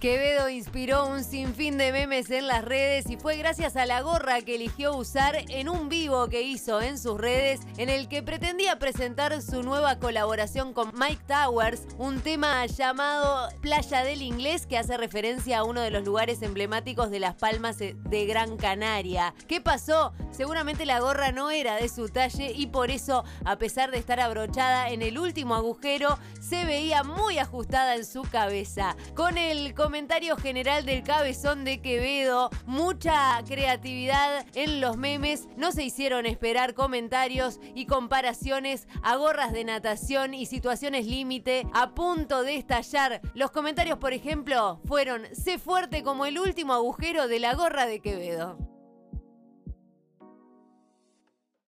Quevedo inspiró un sinfín de memes en las redes y fue gracias a la gorra que eligió usar en un vivo que hizo en sus redes en el que pretendía presentar su nueva colaboración con Mike Towers, un tema llamado Playa del Inglés que hace referencia a uno de los lugares emblemáticos de Las Palmas de Gran Canaria. ¿Qué pasó? Seguramente la gorra no era de su talle y por eso, a pesar de estar abrochada en el último agujero, se veía muy ajustada en su cabeza. Con el comentario general del cabezón de Quevedo, mucha creatividad en los memes, no se hicieron esperar comentarios y comparaciones a gorras de natación y situaciones límite a punto de estallar. Los comentarios, por ejemplo, fueron, sé fuerte como el último agujero de la gorra de Quevedo.